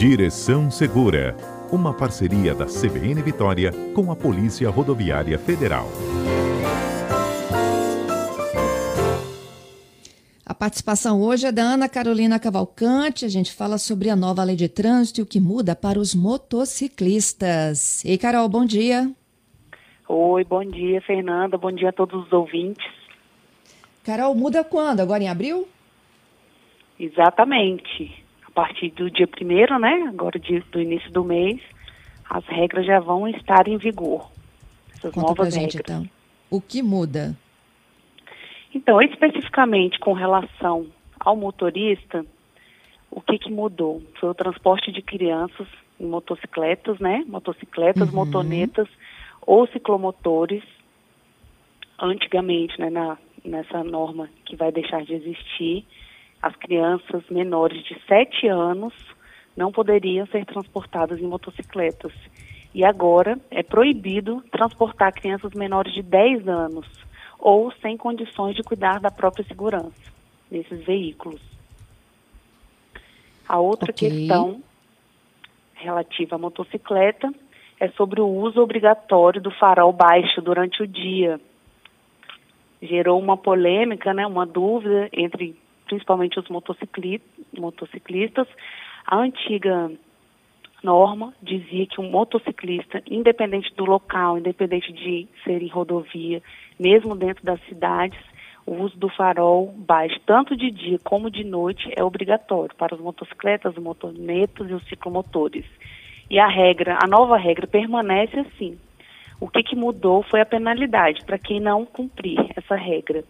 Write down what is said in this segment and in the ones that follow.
Direção Segura, uma parceria da CBN Vitória com a Polícia Rodoviária Federal. A participação hoje é da Ana Carolina Cavalcante. A gente fala sobre a nova lei de trânsito e o que muda para os motociclistas. Ei, Carol, bom dia. Oi, bom dia, Fernanda. Bom dia a todos os ouvintes. Carol, muda quando? Agora em abril? Exatamente. A partir do dia primeiro, né? Agora do início do mês, as regras já vão estar em vigor. Essas Conta novas gente, regras. Então. O que muda? Então, especificamente com relação ao motorista, o que, que mudou? Foi o transporte de crianças em motocicletas, né? Motocicletas, uhum. motonetas ou ciclomotores. Antigamente, né, na, nessa norma que vai deixar de existir, as crianças menores de 7 anos não poderiam ser transportadas em motocicletas. E agora é proibido transportar crianças menores de 10 anos ou sem condições de cuidar da própria segurança nesses veículos. A outra okay. questão relativa à motocicleta é sobre o uso obrigatório do farol baixo durante o dia. Gerou uma polêmica, né, uma dúvida entre principalmente os motociclistas. A antiga norma dizia que um motociclista, independente do local, independente de ser em rodovia, mesmo dentro das cidades, o uso do farol baixo, tanto de dia como de noite, é obrigatório para as motocicletas, os motonetas e os ciclomotores. E a regra, a nova regra permanece assim. O que, que mudou foi a penalidade para quem não cumprir essa regra.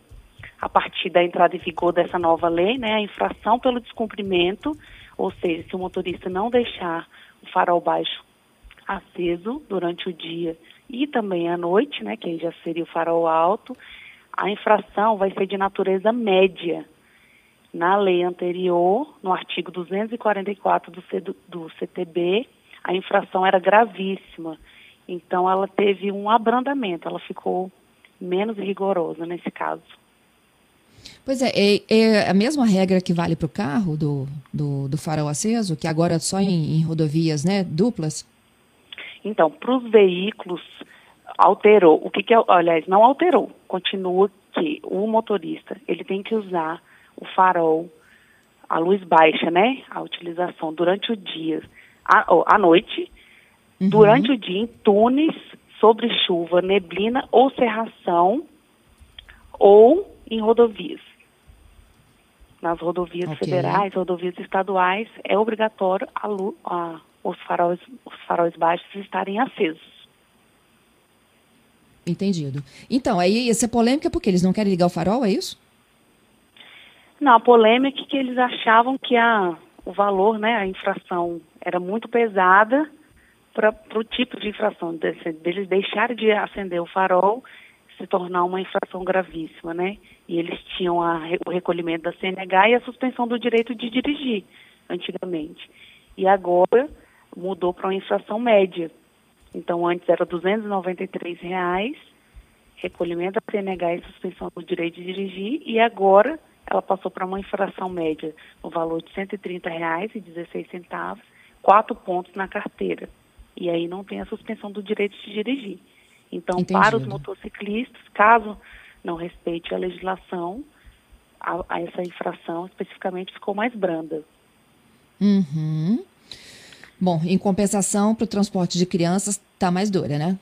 A partir da entrada em vigor dessa nova lei, né, a infração pelo descumprimento, ou seja, se o motorista não deixar o farol baixo aceso durante o dia e também à noite, né, que aí já seria o farol alto, a infração vai ser de natureza média. Na lei anterior, no artigo 244 do, do CTB, a infração era gravíssima. Então, ela teve um abrandamento, ela ficou menos rigorosa nesse caso. Pois é, é, é, a mesma regra que vale para o carro do, do, do, farol aceso, que agora é só em, em rodovias né, duplas? Então, para os veículos, alterou. O que, que é, aliás, não alterou. Continua que o motorista ele tem que usar o farol, a luz baixa, né? A utilização durante o dia, à, à noite, uhum. durante o dia em túneis, sobre chuva, neblina ou cerração, ou em rodovias nas rodovias okay. federais, rodovias estaduais, é obrigatório a, a, os, faróis, os faróis baixos estarem acesos. Entendido. Então, aí essa é polêmica porque eles não querem ligar o farol, é isso? Não, a polêmica é que eles achavam que a, o valor, né, a infração era muito pesada para o tipo de infração, deles deixarem de acender o farol se tornar uma infração gravíssima, né? E eles tinham a, o recolhimento da CNH e a suspensão do direito de dirigir, antigamente. E agora mudou para uma infração média. Então, antes era 293 reais, recolhimento da CNH e suspensão do direito de dirigir, e agora ela passou para uma infração média no valor de R$ 130,16, quatro pontos na carteira. E aí não tem a suspensão do direito de dirigir. Então, Entendido. para os motociclistas, caso não respeite a legislação, a, a essa infração especificamente ficou mais branda. Uhum. Bom, em compensação, para o transporte de crianças está mais dura, né?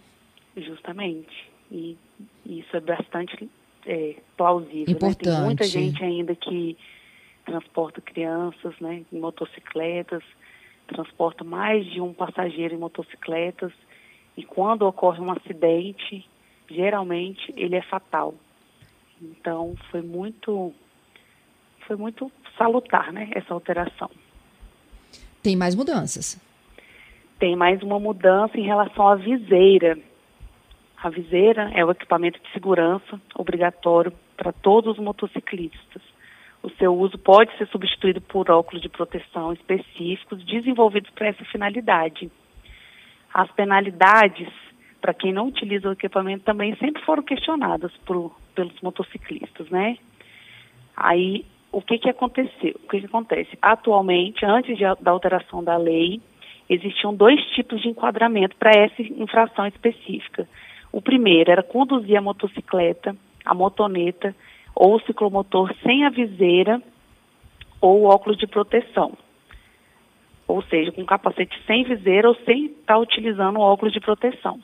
Justamente. E isso é bastante é, plausível. Importante. Né? Tem muita gente ainda que transporta crianças né, em motocicletas, transporta mais de um passageiro em motocicletas e quando ocorre um acidente, geralmente ele é fatal. Então foi muito foi muito salutar, né, essa alteração. Tem mais mudanças? Tem mais uma mudança em relação à viseira. A viseira é o equipamento de segurança obrigatório para todos os motociclistas. O seu uso pode ser substituído por óculos de proteção específicos desenvolvidos para essa finalidade. As penalidades para quem não utiliza o equipamento também sempre foram questionadas por, pelos motociclistas, né? Aí o que que aconteceu? O que, que acontece? Atualmente, antes de, da alteração da lei, existiam dois tipos de enquadramento para essa infração específica. O primeiro era conduzir a motocicleta, a motoneta ou o ciclomotor sem a viseira ou óculos de proteção. Ou seja, com capacete sem viseira ou sem estar utilizando óculos de proteção.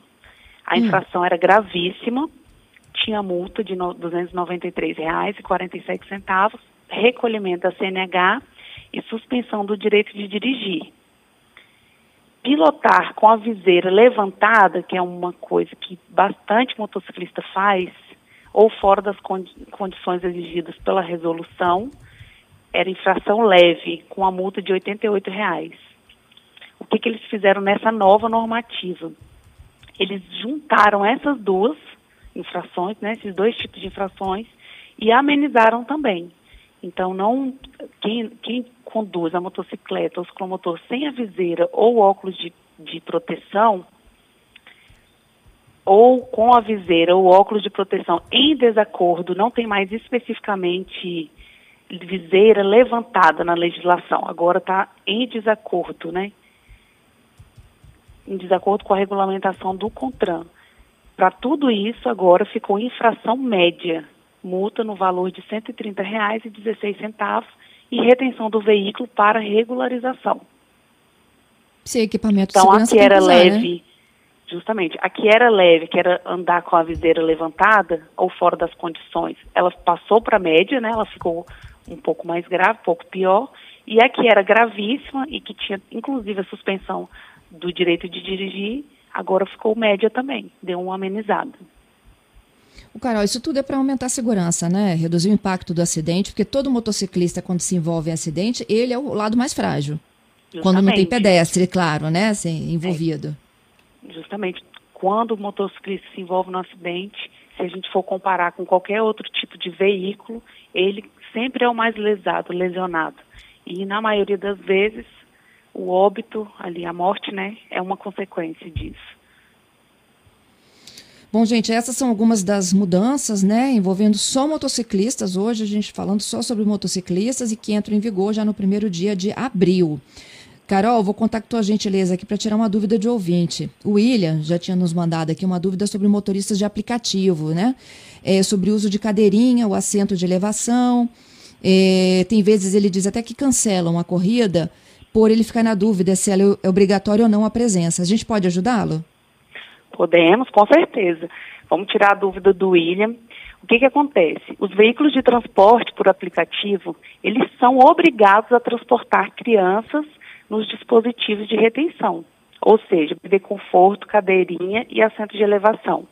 A hum. infração era gravíssima, tinha multa de R$ 293,47, recolhimento da CNH e suspensão do direito de dirigir. Pilotar com a viseira levantada, que é uma coisa que bastante motociclista faz, ou fora das condi condições exigidas pela resolução, era infração leve, com a multa de 88 reais. O que, que eles fizeram nessa nova normativa? Eles juntaram essas duas infrações, né, esses dois tipos de infrações, e amenizaram também. Então, não quem, quem conduz a motocicleta ou ciclomotor sem a viseira ou óculos de, de proteção, ou com a viseira ou óculos de proteção em desacordo, não tem mais especificamente viseira levantada na legislação, agora está em desacordo, né? Em desacordo com a regulamentação do CONTRAN. Para tudo isso, agora ficou infração média, multa no valor de R$ 130,16 e retenção do veículo para regularização. Se equipamento então, de segurança aqui era usar, leve, né? justamente, aqui era leve, que era andar com a viseira levantada ou fora das condições. Ela passou para média, né? Ela ficou um pouco mais grave, um pouco pior, e a que era gravíssima e que tinha inclusive a suspensão do direito de dirigir, agora ficou média também, deu uma amenizada. O Carol, isso tudo é para aumentar a segurança, né? Reduzir o impacto do acidente, porque todo motociclista, quando se envolve em acidente, ele é o lado mais frágil. Justamente. Quando não tem pedestre, claro, né? Assim, envolvido. É. Justamente. Quando o motociclista se envolve no acidente, se a gente for comparar com qualquer outro tipo de veículo, ele sempre é o mais lesado, lesionado. E na maioria das vezes, o óbito, ali a morte, né, é uma consequência disso. Bom, gente, essas são algumas das mudanças, né, envolvendo só motociclistas. Hoje a gente falando só sobre motociclistas e que entram em vigor já no primeiro dia de abril. Carol, vou contar com tua gentileza aqui para tirar uma dúvida de ouvinte. O William já tinha nos mandado aqui uma dúvida sobre motoristas de aplicativo, né? É, sobre o uso de cadeirinha, o assento de elevação. É, tem vezes ele diz até que cancelam a corrida por ele ficar na dúvida se ela é obrigatória ou não a presença. A gente pode ajudá-lo? Podemos, com certeza. Vamos tirar a dúvida do William. O que, que acontece? Os veículos de transporte por aplicativo, eles são obrigados a transportar crianças nos dispositivos de retenção, ou seja, bebê conforto, cadeirinha e assento de elevação.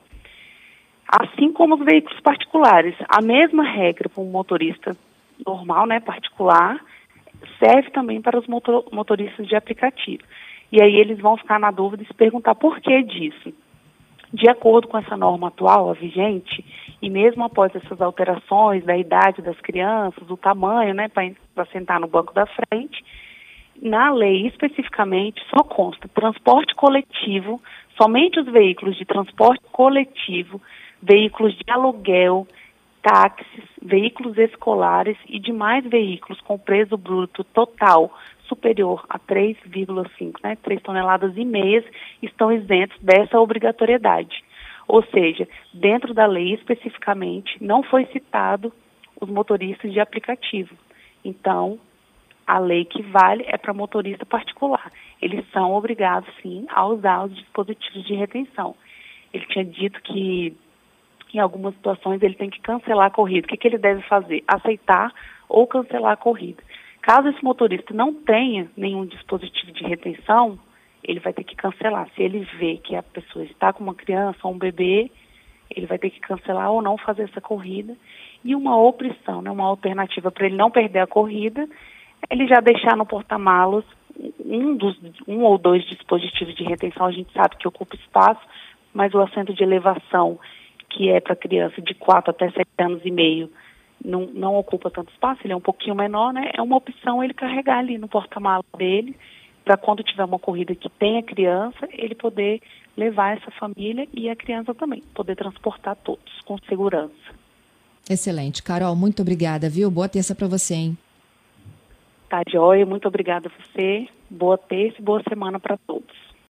Assim como os veículos particulares, a mesma regra para um motorista normal, né, particular, serve também para os motor motoristas de aplicativo. E aí eles vão ficar na dúvida e se perguntar por que disso. De acordo com essa norma atual, a vigente, e mesmo após essas alterações da idade das crianças, do tamanho, né, para sentar no banco da frente, na lei especificamente só consta transporte coletivo, somente os veículos de transporte coletivo, veículos de aluguel, táxis, veículos escolares e demais veículos com peso bruto total superior a 3,5, né, 3 toneladas e meias, estão isentos dessa obrigatoriedade. Ou seja, dentro da lei especificamente não foi citado os motoristas de aplicativo. Então, a lei que vale é para motorista particular. Eles são obrigados, sim, a usar os dispositivos de retenção. Ele tinha dito que, em algumas situações, ele tem que cancelar a corrida. O que, que ele deve fazer? Aceitar ou cancelar a corrida. Caso esse motorista não tenha nenhum dispositivo de retenção, ele vai ter que cancelar. Se ele vê que a pessoa está com uma criança ou um bebê, ele vai ter que cancelar ou não fazer essa corrida. E uma opção, né, uma alternativa para ele não perder a corrida, ele já deixar no porta-malas um, dos, um ou dois dispositivos de retenção, a gente sabe que ocupa espaço, mas o assento de elevação, que é para criança de 4 até 7 anos e meio, não, não ocupa tanto espaço, ele é um pouquinho menor, né? É uma opção ele carregar ali no porta-malas dele, para quando tiver uma corrida que tenha criança, ele poder levar essa família e a criança também, poder transportar todos com segurança. Excelente. Carol, muito obrigada, viu? Boa terça para você, hein? Tá, joia. Muito obrigada a você. Boa terça e boa semana para todos.